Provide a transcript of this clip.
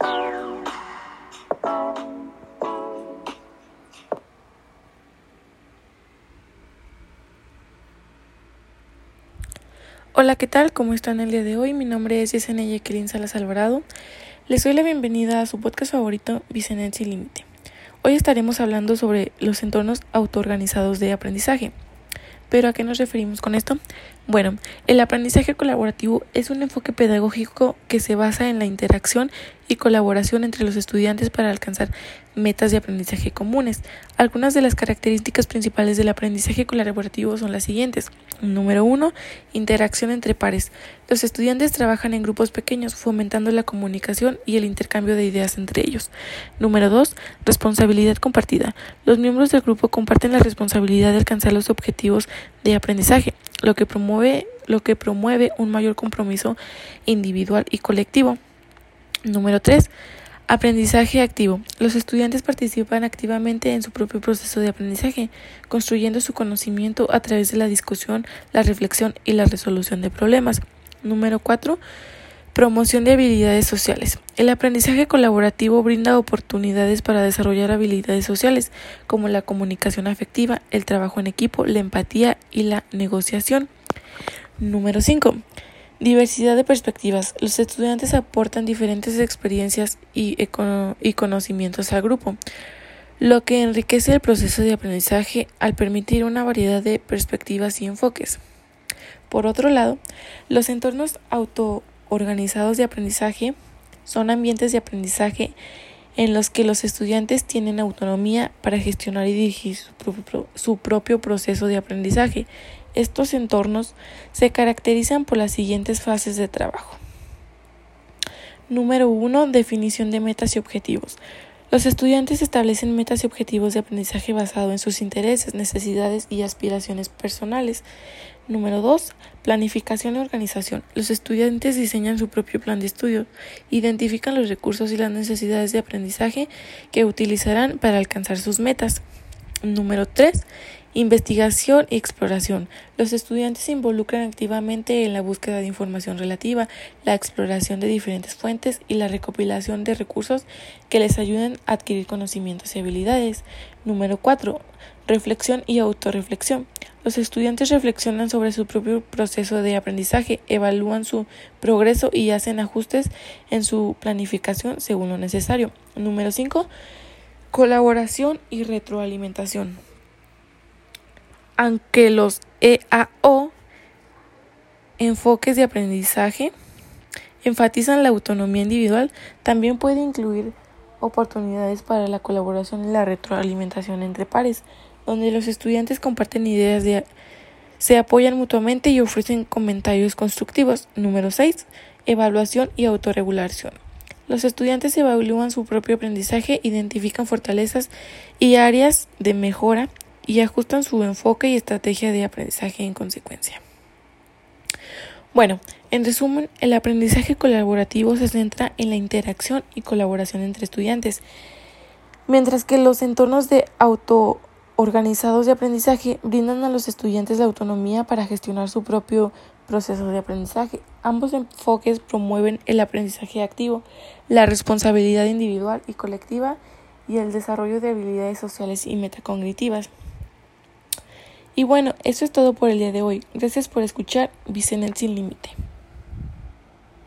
Hola, ¿qué tal? ¿Cómo están el día de hoy? Mi nombre es Yesenia Jacqueline Salas Alvarado. Les doy la bienvenida a su podcast favorito, Vicenet Sin Límite. Hoy estaremos hablando sobre los entornos autoorganizados de aprendizaje. ¿Pero a qué nos referimos con esto? Bueno, el aprendizaje colaborativo es un enfoque pedagógico que se basa en la interacción y colaboración entre los estudiantes para alcanzar metas de aprendizaje comunes. Algunas de las características principales del aprendizaje colaborativo son las siguientes. Número uno, interacción entre pares. Los estudiantes trabajan en grupos pequeños, fomentando la comunicación y el intercambio de ideas entre ellos. Número dos, responsabilidad compartida. Los miembros del grupo comparten la responsabilidad de alcanzar los objetivos de aprendizaje, lo que promueve, lo que promueve un mayor compromiso individual y colectivo. Número 3. Aprendizaje activo. Los estudiantes participan activamente en su propio proceso de aprendizaje, construyendo su conocimiento a través de la discusión, la reflexión y la resolución de problemas. Número 4. Promoción de habilidades sociales. El aprendizaje colaborativo brinda oportunidades para desarrollar habilidades sociales como la comunicación afectiva, el trabajo en equipo, la empatía y la negociación. Número 5. Diversidad de perspectivas. Los estudiantes aportan diferentes experiencias y, y, conocimientos al grupo, lo que enriquece el proceso de aprendizaje al permitir una variedad de perspectivas y enfoques. Por otro lado, los entornos autoorganizados de aprendizaje son ambientes de aprendizaje en los que los estudiantes tienen autonomía para gestionar y dirigir su propio proceso de aprendizaje estos entornos se caracterizan por las siguientes fases de trabajo. Número 1. Definición de metas y objetivos. Los estudiantes establecen metas y objetivos de aprendizaje basado en sus intereses, necesidades y aspiraciones personales. Número 2. Planificación y organización. Los estudiantes diseñan su propio plan de estudio, identifican los recursos y las necesidades de aprendizaje que utilizarán para alcanzar sus metas. Número 3. Investigación y exploración. Los estudiantes se involucran activamente en la búsqueda de información relativa, la exploración de diferentes fuentes y la recopilación de recursos que les ayuden a adquirir conocimientos y habilidades. Número 4. Reflexión y autorreflexión. Los estudiantes reflexionan sobre su propio proceso de aprendizaje, evalúan su progreso y hacen ajustes en su planificación según lo necesario. Número 5. Colaboración y retroalimentación aunque los EAO, enfoques de aprendizaje, enfatizan la autonomía individual, también puede incluir oportunidades para la colaboración y la retroalimentación entre pares, donde los estudiantes comparten ideas de se apoyan mutuamente y ofrecen comentarios constructivos. Número 6. Evaluación y autorregulación. Los estudiantes evalúan su propio aprendizaje, identifican fortalezas y áreas de mejora y ajustan su enfoque y estrategia de aprendizaje en consecuencia. Bueno, en resumen, el aprendizaje colaborativo se centra en la interacción y colaboración entre estudiantes, mientras que los entornos de auto organizados de aprendizaje brindan a los estudiantes la autonomía para gestionar su propio proceso de aprendizaje. Ambos enfoques promueven el aprendizaje activo, la responsabilidad individual y colectiva y el desarrollo de habilidades sociales y metacognitivas. Y bueno, eso es todo por el día de hoy. Gracias por escuchar Vicenet sin límite.